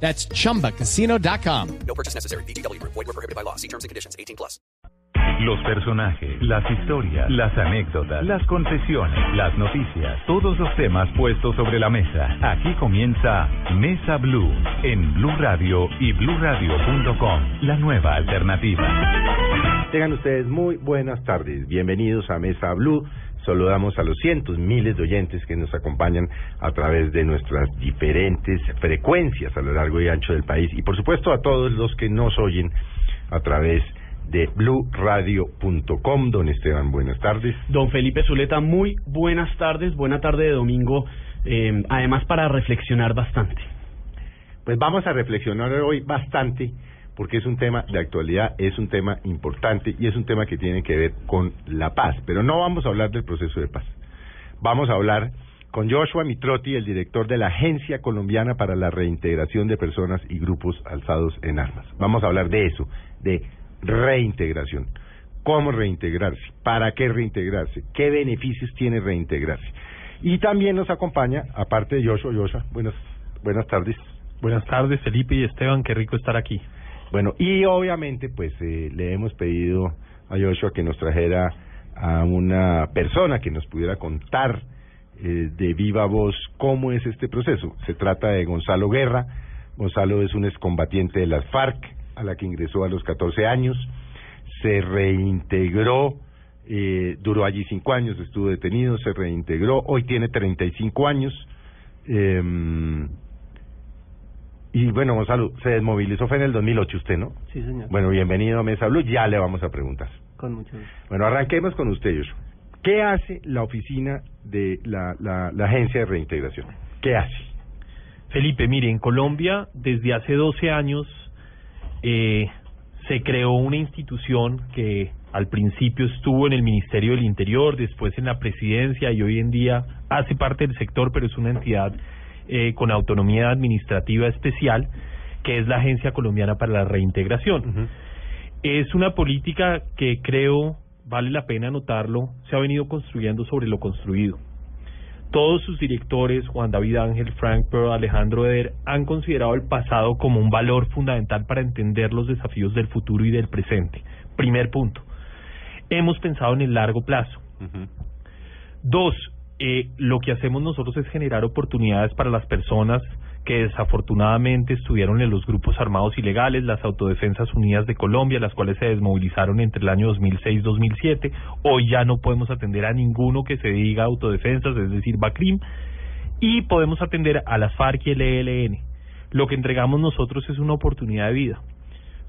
That's chumbacasino.com. No purchase necessary. BGW. Void were prohibited by law. See terms and conditions. 18 plus. Los personajes, las historias, las anécdotas, las confesiones, las noticias, todos los temas puestos sobre la mesa. Aquí comienza Mesa Blue en Blue Radio y bluradio.com, la nueva alternativa. Tengan ustedes muy buenas tardes. Bienvenidos a Mesa Blue. Saludamos a los cientos, miles de oyentes que nos acompañan a través de nuestras diferentes frecuencias a lo largo y ancho del país. Y por supuesto a todos los que nos oyen a través de bluradio.com. Don Esteban, buenas tardes. Don Felipe Zuleta, muy buenas tardes, buena tarde de domingo, eh, además para reflexionar bastante. Pues vamos a reflexionar hoy bastante porque es un tema de actualidad, es un tema importante y es un tema que tiene que ver con la paz. Pero no vamos a hablar del proceso de paz. Vamos a hablar con Joshua Mitrotti, el director de la Agencia Colombiana para la Reintegración de Personas y Grupos Alzados en Armas. Vamos a hablar de eso, de reintegración. ¿Cómo reintegrarse? ¿Para qué reintegrarse? ¿Qué beneficios tiene reintegrarse? Y también nos acompaña, aparte de Joshua, Joshua, buenas, buenas tardes. Buenas tardes, Felipe y Esteban, qué rico estar aquí. Bueno, y obviamente, pues eh, le hemos pedido a Joshua que nos trajera a una persona que nos pudiera contar eh, de viva voz cómo es este proceso. Se trata de Gonzalo Guerra. Gonzalo es un excombatiente de las FARC, a la que ingresó a los 14 años. Se reintegró, eh, duró allí cinco años, estuvo detenido, se reintegró. Hoy tiene 35 años. Eh, y bueno, Gonzalo, se desmovilizó fue en el 2008 usted, ¿no? Sí, señor. Bueno, bienvenido a Mesa Blue, ya le vamos a preguntar. Con mucho gusto. Bueno, arranquemos con usted, Joshua. ¿Qué hace la oficina de la, la, la agencia de reintegración? ¿Qué hace? Felipe, mire, en Colombia desde hace 12 años eh, se creó una institución que al principio estuvo en el Ministerio del Interior, después en la presidencia y hoy en día hace parte del sector, pero es una entidad eh, con autonomía administrativa especial, que es la Agencia Colombiana para la Reintegración. Es una política que creo, vale la pena notarlo, se ha venido construyendo sobre lo construido. Todos sus directores, Juan David Ángel, Frank Pearl, Alejandro Eder, han considerado el pasado como un valor fundamental para entender los desafíos del futuro y del presente. Primer punto. Hemos pensado en el largo plazo. Dos, eh, lo que hacemos nosotros es generar oportunidades para las personas que desafortunadamente estuvieron en los grupos armados ilegales, las Autodefensas Unidas de Colombia, las cuales se desmovilizaron entre el año 2006 y 2007. Hoy ya no podemos atender a ninguno que se diga autodefensas, es decir, BACRIM, y podemos atender a las FARC y el ELN. Lo que entregamos nosotros es una oportunidad de vida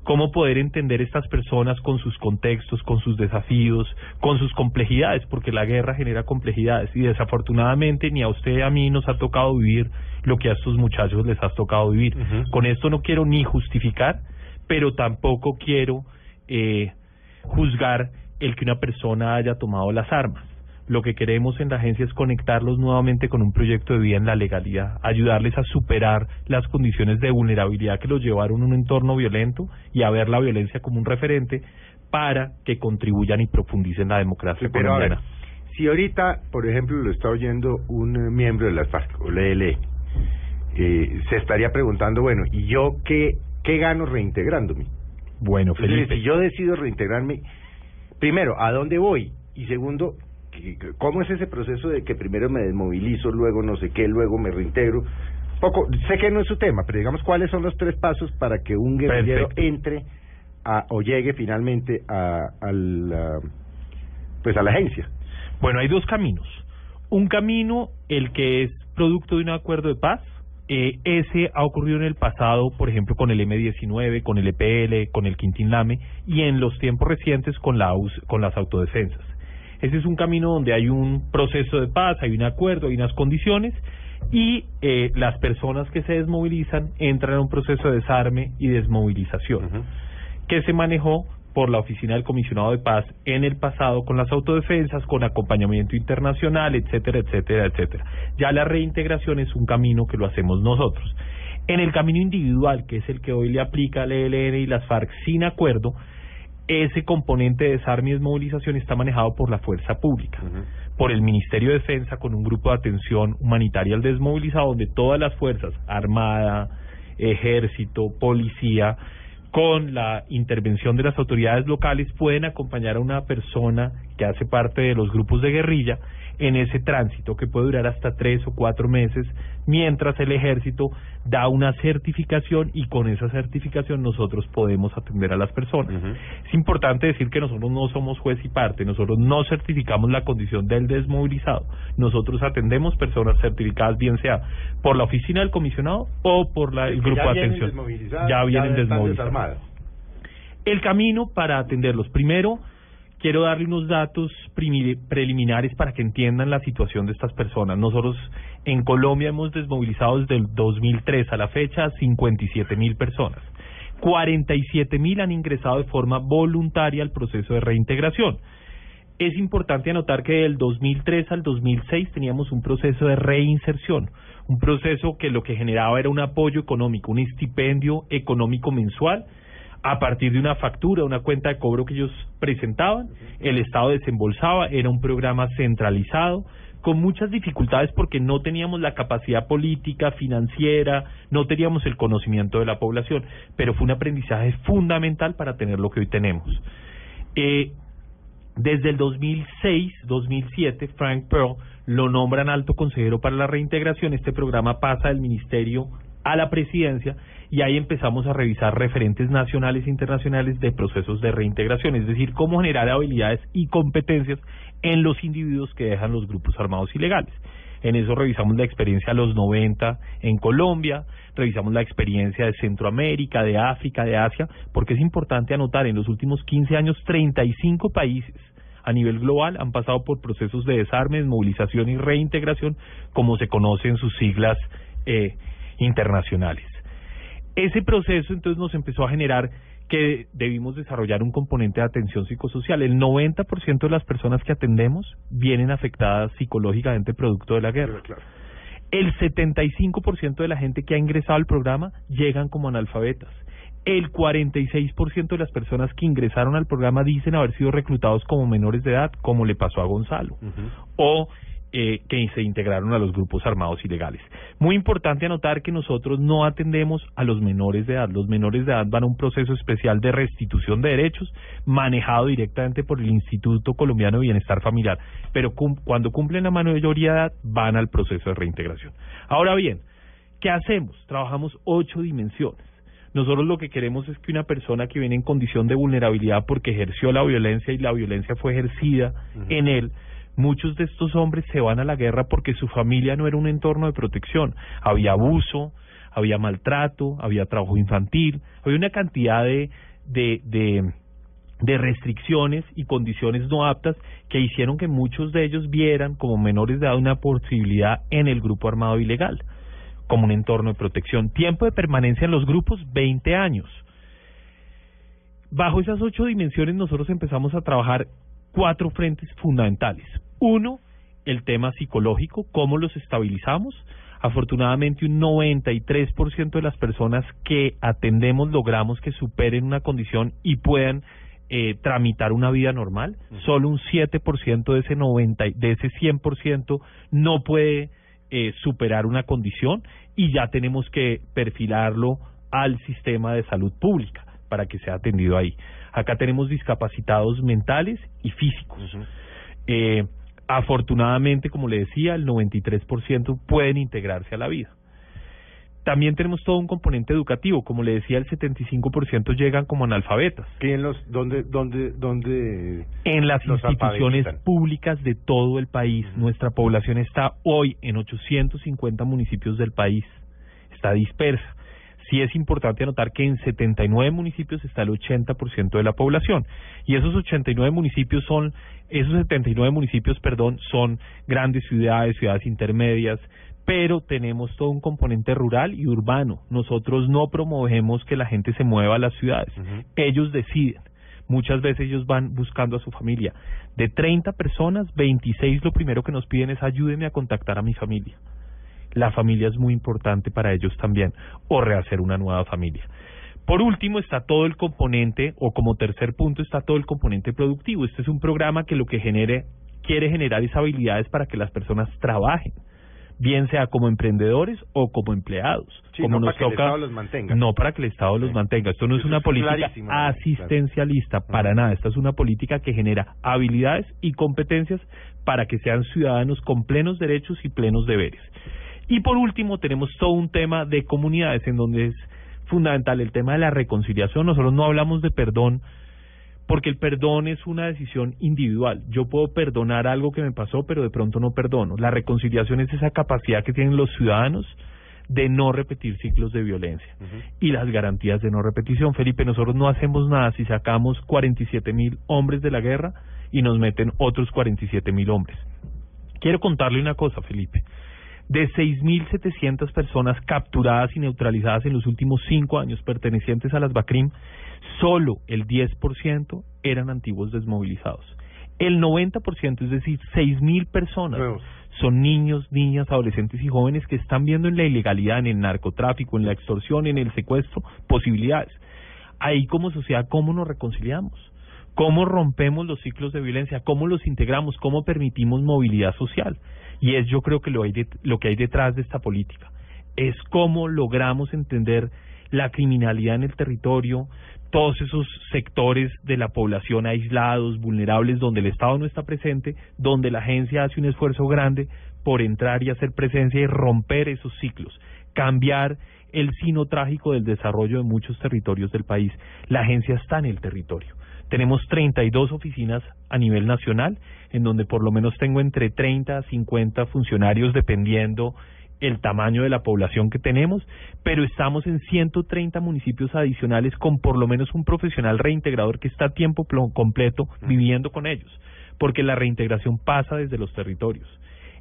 cómo poder entender estas personas con sus contextos, con sus desafíos, con sus complejidades, porque la guerra genera complejidades y desafortunadamente ni a usted ni a mí nos ha tocado vivir lo que a estos muchachos les ha tocado vivir. Con esto no quiero ni justificar, pero tampoco quiero eh, juzgar el que una persona haya tomado las armas. Lo que queremos en la agencia es conectarlos nuevamente con un proyecto de vida en la legalidad, ayudarles a superar las condiciones de vulnerabilidad que los llevaron a un entorno violento y a ver la violencia como un referente para que contribuyan y profundicen la democracia Pero a ver, colombiana. si ahorita, por ejemplo, lo está oyendo un miembro de las FARC o la ELE, eh, se estaría preguntando, bueno, ¿y yo qué, qué gano reintegrándome? Bueno, Felipe. si yo decido reintegrarme, primero, ¿a dónde voy? Y segundo, ¿qué- ¿cómo es ese proceso de que primero me desmovilizo, luego no sé qué, luego me reintegro? Poco, sé que no es su tema, pero digamos cuáles son los tres pasos para que un guerrillero Perfecto. entre a, o llegue finalmente a, al, ah, pues a la agencia. Bueno, hay dos caminos. Un camino, el que es producto de un acuerdo de paz. Eh, ese ha ocurrido en el pasado, por ejemplo, con el M-19, con el EPL, con el Quintín Lame y en los tiempos recientes con, la, con las autodefensas. Ese es un camino donde hay un proceso de paz, hay un acuerdo, hay unas condiciones y eh, las personas que se desmovilizan entran en un proceso de desarme y desmovilización que se manejó por la Oficina del Comisionado de Paz en el pasado con las autodefensas, con acompañamiento internacional, etcétera, etcétera, etcétera. Ya la reintegración es un camino que lo hacemos nosotros. En el camino individual, que es el que hoy le aplica al ELN y las FARC sin acuerdo, ese componente de desarme y desmovilización está manejado por la fuerza pública, por el Ministerio de Defensa con un grupo de atención humanitaria al desmovilizado, donde todas las fuerzas, Armada, Ejército, Policía, con la intervención de las autoridades locales pueden acompañar a una persona que hace parte de los grupos de guerrilla en ese tránsito que puede durar hasta tres o cuatro meses, mientras el ejército da una certificación y con esa certificación nosotros podemos atender a las personas. Es importante decir que nosotros no somos juez y parte, nosotros no certificamos la condición del desmovilizado, nosotros atendemos personas certificadas bien sea por la oficina del comisionado o por la, el grupo ya de atención. Ya vienen están desmovilizadas. desarmadas. El camino para atenderlos. Primero, quiero darle unos datos preliminares para que entiendan la situación de estas personas. Nosotros en Colombia hemos desmovilizado desde el 2003 a la fecha a 57 mil personas. 47 mil han ingresado de forma voluntaria al proceso de reintegración. Es importante anotar que del 2003 al 2006 teníamos un proceso de reinserción, un proceso que lo que generaba era un apoyo económico, un estipendio económico mensual a partir de una factura, una cuenta de cobro que ellos presentaban, el Estado desembolsaba, era un programa centralizado, con muchas dificultades porque no teníamos la capacidad política, financiera, no teníamos el conocimiento de la población, pero fue un aprendizaje fundamental para tener lo que hoy tenemos. Eh, desde el 2006-2007, Frank Pearl lo nombran alto consejero para la reintegración. Este programa pasa del ministerio a la presidencia y ahí empezamos a revisar referentes nacionales e internacionales de procesos de reintegración, es decir, cómo generar habilidades y competencias en los individuos que dejan los grupos armados ilegales. En eso revisamos la experiencia de los 90 en Colombia, revisamos la experiencia de Centroamérica, de África, de Asia, porque es importante anotar, en los últimos 15 años 35 países a nivel global han pasado por procesos de desarme, desmovilización y reintegración, como se conoce en sus siglas eh, internacionales. Ese proceso entonces nos empezó a generar que debimos desarrollar un componente de atención psicosocial. El 90% de las personas que atendemos vienen afectadas psicológicamente producto de la guerra. El 75% de la gente que ha ingresado al programa llegan como analfabetas. El 46% de las personas que ingresaron al programa dicen haber sido reclutados como menores de edad, como le pasó a Gonzalo. O eh, que se integraron a los grupos armados ilegales. Muy importante anotar que nosotros no atendemos a los menores de edad. Los menores de edad van a un proceso especial de restitución de derechos manejado directamente por el Instituto Colombiano de Bienestar Familiar. Pero cum- cuando cumplen la mayoría de edad van al proceso de reintegración. Ahora bien, ¿qué hacemos? Trabajamos ocho dimensiones. Nosotros lo que queremos es que una persona que viene en condición de vulnerabilidad porque ejerció la violencia y la violencia fue ejercida en él, muchos de estos hombres se van a la guerra porque su familia no era un entorno de protección. Había abuso, había maltrato, había trabajo infantil, había una cantidad de, de, de, restricciones y condiciones no aptas que hicieron que muchos de ellos vieran como menores de edad una posibilidad en el grupo armado ilegal como un entorno de protección. Tiempo de permanencia en los grupos, 20 años. Bajo esas ocho dimensiones nosotros empezamos a trabajar cuatro frentes fundamentales. Uno, el tema psicológico, cómo los estabilizamos. Afortunadamente un 93% de las personas que atendemos logramos que superen una condición y puedan eh, tramitar una vida normal. Solo un 7% de ese 90 y- de ese 100% no puede eh, superar una condición y ya tenemos que perfilarlo al sistema de salud pública para que sea atendido ahí. Acá tenemos discapacitados mentales y físicos. Eh, afortunadamente, como le decía, el 93% pueden integrarse a la vida. También tenemos todo un componente educativo, como le decía, el 75% llegan como analfabetas. ¿Quién los, dónde, dónde, dónde? En las instituciones públicas de todo el país, nuestra población está hoy en 850 municipios del país, está dispersa. Sí es importante anotar que en 79 municipios está el 80% de la población y esos 89 municipios son esos 79 municipios, perdón, son grandes ciudades, ciudades intermedias, pero tenemos todo un componente rural y urbano. Nosotros no promovemos que la gente se mueva a las ciudades. Ellos deciden. Muchas veces ellos van buscando a su familia. De 30 personas, 26 lo primero que nos piden es ayúdeme a contactar a mi familia. La familia es muy importante para ellos también, o rehacer una nueva familia. Por último está todo el componente, o como tercer punto está todo el componente productivo. Este es un programa que lo que genere, quiere generar es habilidades para que las personas trabajen, bien sea como emprendedores o como empleados. Sí, como no nos para que el Estado los mantenga. No para que el Estado los Sí. mantenga. Esto no es una es política claro. asistencialista, para nada. Esta es una política que genera habilidades y competencias para que sean ciudadanos con plenos derechos y plenos deberes. Y por último, tenemos todo un tema de comunidades en donde es fundamental el tema de la reconciliación. Nosotros no hablamos de perdón porque el perdón es una decisión individual. Yo puedo perdonar algo que me pasó, pero de pronto no perdono. La reconciliación es esa capacidad que tienen los ciudadanos de no repetir ciclos de violencia y las garantías de no repetición. Felipe, nosotros no hacemos nada si sacamos 47 mil hombres de la guerra y nos meten otros 47 mil hombres. Quiero contarle una cosa, Felipe. De 6.700 personas capturadas y neutralizadas en los últimos cinco años pertenecientes a las BACRIM, solo el 10% eran antiguos desmovilizados. El 90%, es decir, 6.000 personas, Nuevos. son niños, niñas, adolescentes y jóvenes que están viendo en la ilegalidad, en el narcotráfico, en la extorsión, en el secuestro, posibilidades. Ahí como sociedad, ¿cómo nos reconciliamos? ¿Cómo rompemos los ciclos de violencia? ¿Cómo los integramos? ¿Cómo permitimos movilidad social? Y es yo creo que lo, hay det- lo que hay detrás de esta política. Es cómo logramos entender la criminalidad en el territorio, todos esos sectores de la población aislados, vulnerables, donde el Estado no está presente, donde la agencia hace un esfuerzo grande por entrar y hacer presencia y romper esos ciclos, cambiar el sino trágico del desarrollo de muchos territorios del país. La agencia está en el territorio. Tenemos 32 oficinas a nivel nacional, en donde por lo menos tengo entre 30 a 50 funcionarios dependiendo el tamaño de la población que tenemos, pero estamos en 130 municipios adicionales con por lo menos un profesional reintegrador que está a tiempo completo viviendo con ellos, porque la reintegración pasa desde los territorios.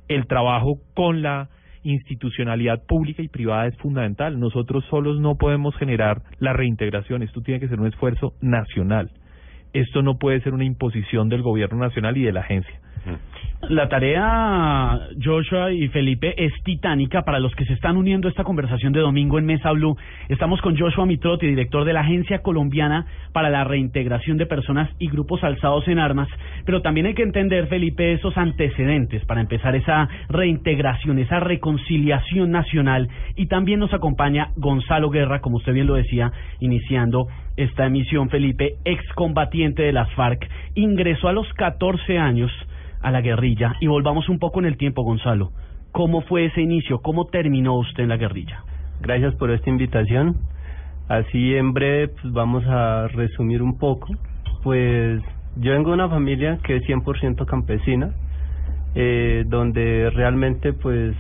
El trabajo con la institucionalidad pública y privada es fundamental. Nosotros solos no podemos generar la reintegración, esto tiene que ser un esfuerzo nacional. Esto no puede ser una imposición del gobierno nacional y de la agencia. La tarea, Joshua y Felipe, es titánica para los que se están uniendo a esta conversación de domingo en Mesa Blue. Estamos con Joshua Mitrotti, director de la Agencia Colombiana para la Reintegración de Personas y Grupos Alzados en Armas. Pero también hay que entender, Felipe, esos antecedentes para empezar esa reintegración, esa reconciliación nacional. Y también nos acompaña Gonzalo Guerra, como usted bien lo decía, iniciando esta emisión, Felipe, excombatiente de las FARC, ingresó a los 14 años a la guerrilla y volvamos un poco en el tiempo, Gonzalo. ¿Cómo fue ese inicio? ¿Cómo terminó usted en la guerrilla? Gracias por esta invitación. Así en breve pues vamos a resumir un poco. Pues yo vengo de una familia que es 100% campesina, eh, donde realmente pues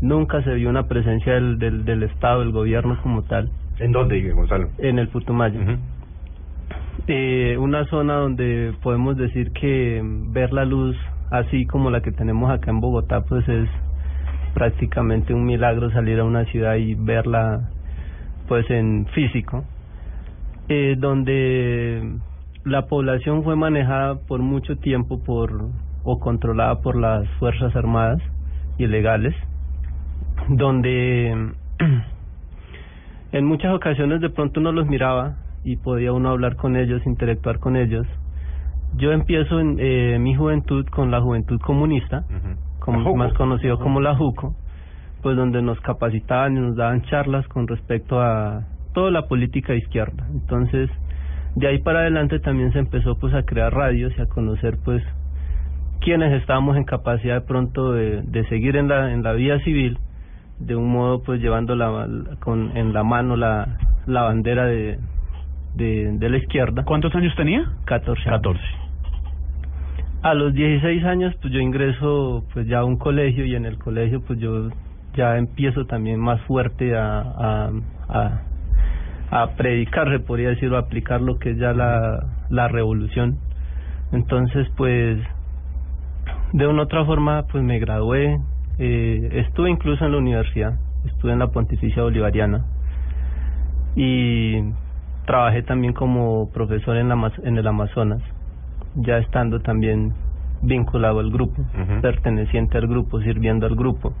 nunca se vio una presencia del, del, del Estado, del gobierno como tal, ¿En dónde, Gonzalo? en el Putumayo. Ujú. Eh, una zona donde podemos decir que ver la luz así como la que tenemos acá en Bogotá pues es prácticamente un milagro salir a una ciudad y verla pues en físico eh, donde la población fue manejada por mucho tiempo por o controlada por las fuerzas armadas ilegales donde en muchas ocasiones de pronto uno los miraba y podía uno hablar con ellos, interactuar con ellos. Yo empiezo en eh, mi juventud con la juventud comunista, como más conocido como la JUCO, pues donde nos capacitaban y nos daban charlas con respecto a toda la política de izquierda. Entonces, de ahí para adelante también se empezó pues a crear radios y a conocer pues quienes estábamos en capacidad de pronto de, de seguir en la en la vía civil de un modo pues llevando la, con en la mano la la bandera de de, de la izquierda ¿Cuántos años tenía? 14 años. 14. A los 16 años, pues yo ingreso pues ya a un colegio y en el colegio pues yo ya empiezo también más fuerte a, a, a, a predicar, se podría decir, o a aplicar lo que es ya la, la revolución. Entonces, pues, de una u otra forma, pues me gradué, eh, estuve incluso en la universidad, estuve en la Pontificia Bolivariana y trabajé también como profesor en, la, en el Amazonas, ya estando también vinculado al grupo, perteneciente al grupo, sirviendo al grupo.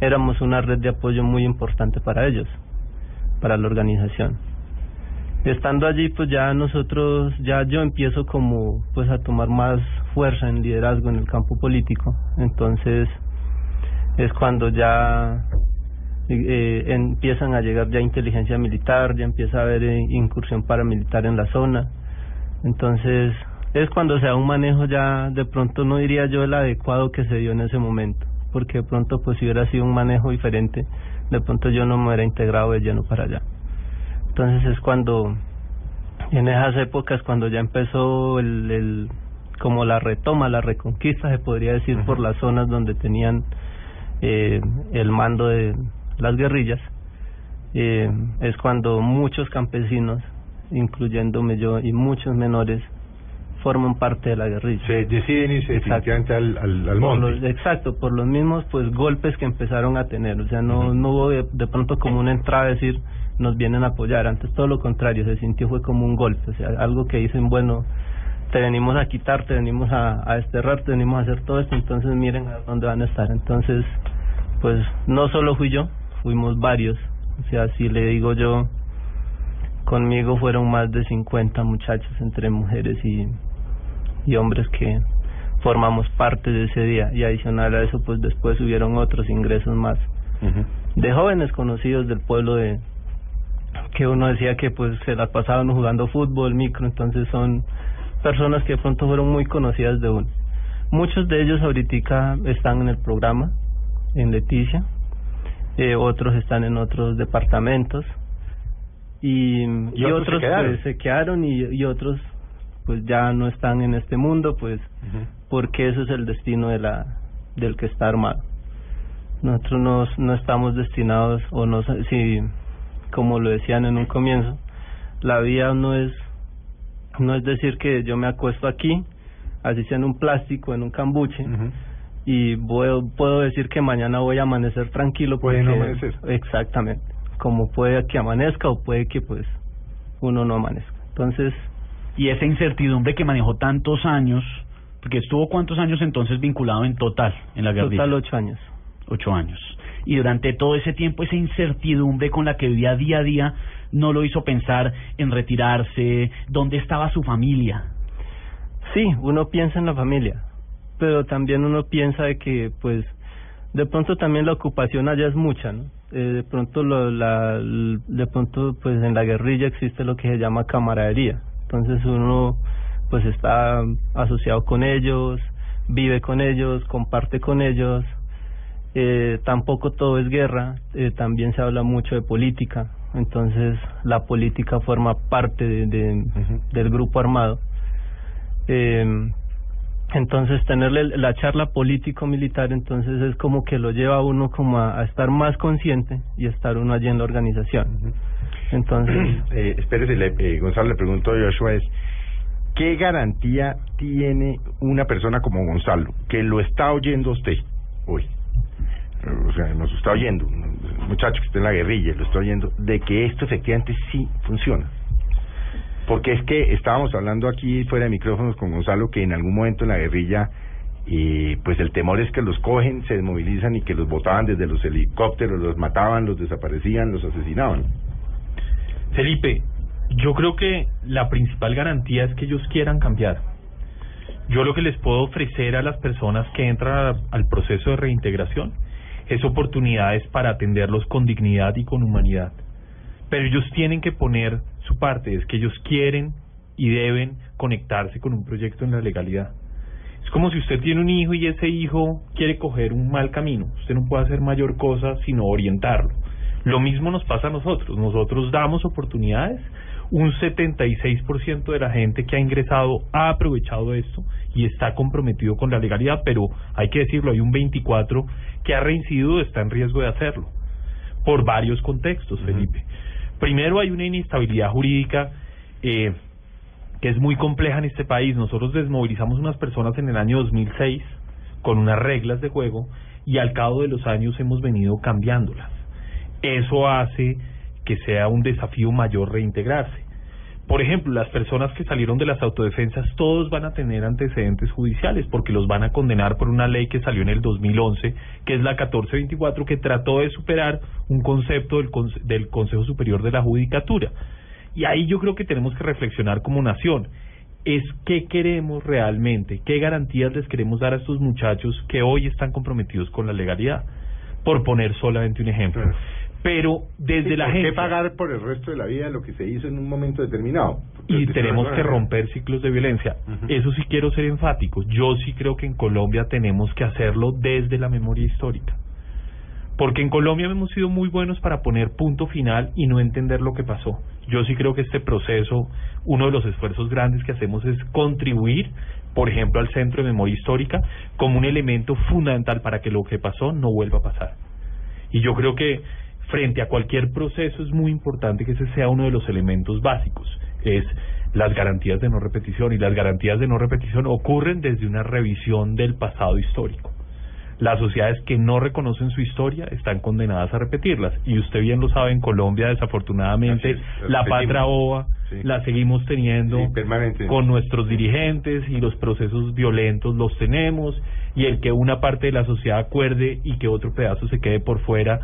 Éramos una red de apoyo muy importante para ellos, para la organización. Estando allí, pues ya nosotros, ya yo empiezo como, pues a tomar más fuerza en liderazgo en el campo político. Entonces, es cuando ya eh, empiezan a llegar ya inteligencia militar, ya empieza a haber eh, incursión paramilitar en la zona. Entonces, es cuando se da un manejo ya, de pronto no diría yo el adecuado que se dio en ese momento, porque de pronto pues si hubiera sido un manejo diferente, de pronto yo no me hubiera integrado de lleno para allá. Entonces es cuando, en esas épocas, cuando ya empezó el, el como la retoma, la reconquista, se podría decir, por las zonas donde tenían eh, el mando de las guerrillas, eh, es cuando muchos campesinos, incluyéndome yo y muchos menores, forman parte de la guerrilla. Se deciden irse definitivamente al, al, al Por monte. los- exacto, por los mismos pues golpes que empezaron a tener, o sea, no, no hubo de, de pronto como una entrada a decir nos vienen a apoyar, antes todo lo contrario, se sintió fue como un golpe, o sea, algo que dicen, bueno, te venimos a quitar, te venimos a, a desterrar, te venimos a hacer todo esto, entonces miren a dónde van a estar. Entonces, pues no solo fui yo, fuimos varios, o sea, si le digo yo, conmigo fueron más de 50 muchachos entre mujeres y, y hombres que formamos parte de ese día. Y adicional a eso pues después hubieron otros ingresos más de jóvenes conocidos del pueblo de que uno decía que pues se la pasaban jugando fútbol, micro, entonces son personas que de pronto fueron muy conocidas de uno. Muchos de ellos ahorita están en el programa, en Leticia, eh, otros están en otros departamentos y, y, otros se otros quedaron. pues se quedaron y, y otros pues ya no están en este mundo pues porque eso es el destino de la del que está armado. Nosotros no, no estamos destinados o no si como lo decían en un comienzo, la vida no es no es decir que yo me acuesto aquí, así sea en un plástico, en un cambuche. Y puedo, puedo decir que mañana voy a amanecer tranquilo Puede no porque- amanecer. exactamente, como puede que amanezca o puede que pues uno no amanezca. Entonces, Y esa incertidumbre que manejó tantos años, porque estuvo cuántos años entonces vinculado en total en la guerrilla? total ocho años. Ocho años. Y durante todo ese tiempo, esa incertidumbre con la que vivía día a día no lo hizo pensar en retirarse, dónde estaba su familia. Sí, uno piensa en la familia, pero también uno piensa de que, pues, de pronto también la ocupación allá es mucha, ¿no? Eh, de pronto, lo, la, de pronto, pues, en la guerrilla existe lo que se llama camaradería. Entonces uno, pues, está asociado con ellos, vive con ellos, comparte con ellos. Eh, tampoco todo es guerra, eh, también se habla mucho de política. Entonces, la política forma parte de, del grupo armado. Eh, entonces tenerle la charla político-militar entonces es como que lo lleva a uno como a, a estar más consciente y estar uno allí en la organización. Entonces, eh, espérese, le, eh, Gonzalo, le pregunto a Joshua es, ¿qué garantía tiene una persona como Gonzalo, que lo está oyendo usted hoy? O sea, nos está oyendo, un muchacho que está en la guerrilla, lo está oyendo, de que esto efectivamente sí funciona. Porque es que estábamos hablando aquí fuera de micrófonos con Gonzalo que en algún momento en la guerrilla, eh, pues el temor es que los cogen, se desmovilizan y que los botaban desde los helicópteros, los mataban, los desaparecían, los asesinaban. Felipe, yo creo que la principal garantía es que ellos quieran cambiar. Yo lo que les puedo ofrecer a las personas que entran al proceso de reintegración es oportunidades para atenderlos con dignidad y con humanidad. Pero ellos tienen que poner su parte, es que ellos quieren y deben conectarse con un proyecto en la legalidad. Es como si usted tiene un hijo y ese hijo quiere coger un mal camino. Usted no puede hacer mayor cosa sino orientarlo. Lo mismo nos pasa a nosotros. Nosotros damos oportunidades. Un 76% de la gente que ha ingresado ha aprovechado esto y está comprometido con la legalidad, pero hay que decirlo, hay un 24 que ha reincidido, está en riesgo de hacerlo por varios contextos, Felipe. Primero hay una inestabilidad jurídica eh, que es muy compleja en este país. Nosotros desmovilizamos unas personas en el año 2006 con unas reglas de juego y al cabo de los años hemos venido cambiándolas. Eso hace que sea un desafío mayor reintegrarse. Por ejemplo, las personas que salieron de las autodefensas, todos van a tener antecedentes judiciales porque los van a condenar por una ley que salió en el 2011, que es la 1424, que trató de superar un concepto del, del Consejo Superior de la Judicatura. Y ahí yo creo que tenemos que reflexionar como nación. Es qué queremos realmente, qué garantías les queremos dar a estos muchachos que hoy están comprometidos con la legalidad, por poner solamente un ejemplo. Pero desde Sí, la ¿por qué gente pagar por el resto de la vida lo que se hizo en un momento determinado? y tenemos que romper ciclos de violencia. Ujú. Eso sí quiero ser enfático. Yo sí creo que en Colombia tenemos que hacerlo desde la memoria histórica. Porque en Colombia hemos sido muy buenos para poner punto final y no entender lo que pasó. Yo sí creo que este proceso, uno de los esfuerzos grandes que hacemos es contribuir, por ejemplo, al Centro de Memoria Histórica como un elemento fundamental para que lo que pasó no vuelva a pasar. Y yo creo que frente a cualquier proceso es muy importante que ese sea uno de los elementos básicos, es las garantías de no repetición. Y las garantías de no repetición ocurren desde una revisión del pasado histórico. Las sociedades que no reconocen su historia están condenadas a repetirlas. Y usted bien lo sabe, en Colombia desafortunadamente es, la patria Sí. la seguimos teniendo Sí, con nuestros dirigentes y los procesos violentos los tenemos y el que una parte de la sociedad acuerde y que otro pedazo se quede por fuera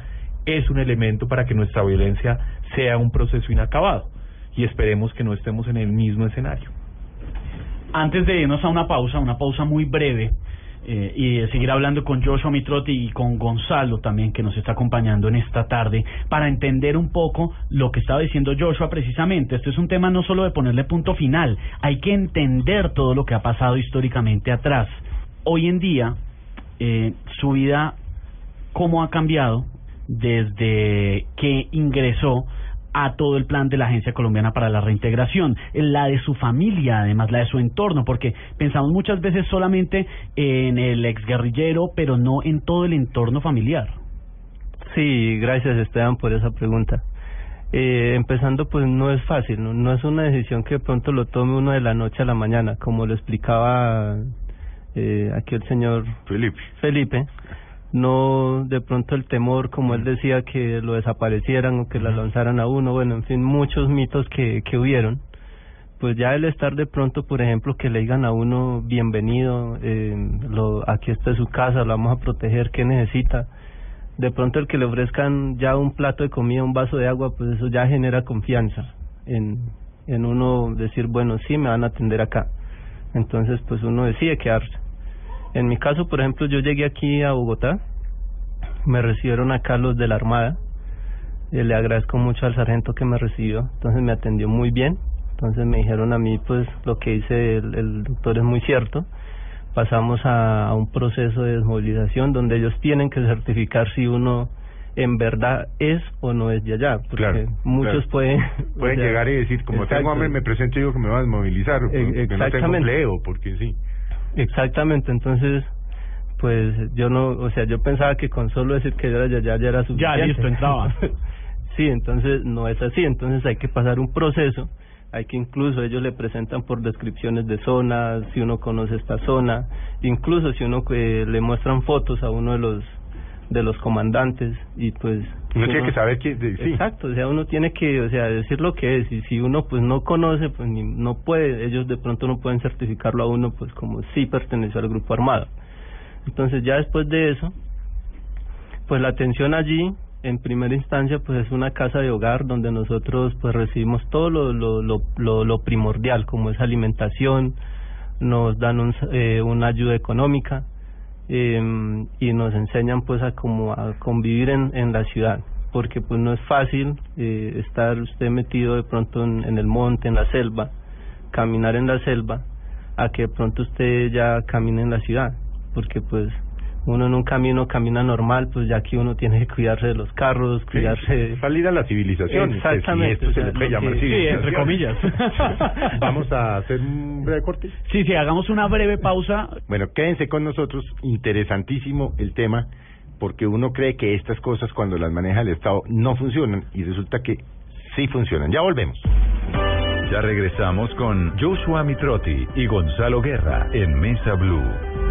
es un elemento para que nuestra violencia sea un proceso inacabado y esperemos que no estemos en el mismo escenario. Antes de irnos a una pausa, una pausa muy breve, eh, y seguir hablando con Joshua Mitrotti y con Gonzalo también, que nos está acompañando en esta tarde, para entender un poco lo que estaba diciendo Joshua precisamente. Esto es un tema no solo de ponerle punto final, hay que entender todo lo que ha pasado históricamente atrás. Hoy en día, eh, su vida, ¿cómo ha cambiado desde que ingresó a todo el plan de la Agencia Colombiana para la Reintegración, la de su familia, además la de su entorno, porque pensamos muchas veces solamente en el exguerrillero, pero no en todo el entorno familiar. Sí, gracias Esteban por esa pregunta. Eh, empezando, pues no es fácil, ¿no? no es una decisión que de pronto lo tome uno de la noche a la mañana, como lo explicaba eh, aquí el señor Felipe. Felipe. No, de pronto el temor, como él decía, que lo desaparecieran o que la lanzaran a uno, bueno, en fin, muchos mitos que, que hubieron. Pues ya el estar de pronto, por ejemplo, que le digan a uno bienvenido, eh, lo, aquí está su casa, lo vamos a proteger, ¿qué necesita? de pronto el que le ofrezcan ya un plato de comida, un vaso de agua, pues eso ya genera confianza en, en uno decir, bueno, sí, me van a atender acá. Entonces, pues uno decide quedarse. En mi caso, por ejemplo, yo llegué aquí a Bogotá, me recibieron acá los de la Armada, eh, le agradezco mucho al sargento que me recibió, entonces me atendió muy bien, entonces me dijeron a mí, pues lo que dice el, el doctor es muy cierto, pasamos a, a un proceso de desmovilización donde ellos tienen que certificar si uno en verdad es o no es de allá, porque Claro, muchos claro. pueden Pueden o sea, llegar y decir, como exacto. tengo hambre, me presento y digo que me van a movilizar, Eh, porque no tengo exactamente. empleo, porque sí. Exactamente, entonces, pues yo no, o sea, yo pensaba que con solo decir que yo era allá ya era suficiente. listo, entraba. sí, entonces no es así, entonces hay que pasar un proceso, hay que incluso ellos le presentan por descripciones de zonas, si uno conoce esta zona, incluso si uno eh, le muestran fotos a uno de los de los comandantes y pues Uno tiene que saber que, de- sí. Exacto, o sea, uno tiene que, o sea, decir lo que es y si uno pues no conoce, pues ni, no puede, ellos de pronto no pueden certificarlo a uno pues como si perteneció al grupo armado. Entonces ya después de eso, pues la atención allí, en primera instancia, pues es una casa de hogar donde nosotros pues recibimos todo lo, lo, lo, lo, lo primordial, como es alimentación, nos dan un, eh, una ayuda económica eh, y nos enseñan pues a como a convivir en, en la ciudad porque pues no es fácil eh, estar usted metido de pronto en, en el monte, en la selva, caminar en la selva, a que de pronto usted ya camine en la ciudad, porque pues uno en un camino camina normal, pues ya aquí uno tiene que cuidarse de los carros, Sí, cuidarse... salir a la civilización. Exactamente, pues, o esto se le puede llamar Sí, entre comillas. Vamos a hacer un breve corte. Sí, sí, hagamos una breve pausa. Bueno, quédense con nosotros, interesantísimo el tema, porque uno cree que estas cosas cuando las maneja el Estado no funcionan y resulta que sí funcionan. Ya volvemos. Ya regresamos con Joshua Mitrotti y Gonzalo Guerra en Mesa Blue.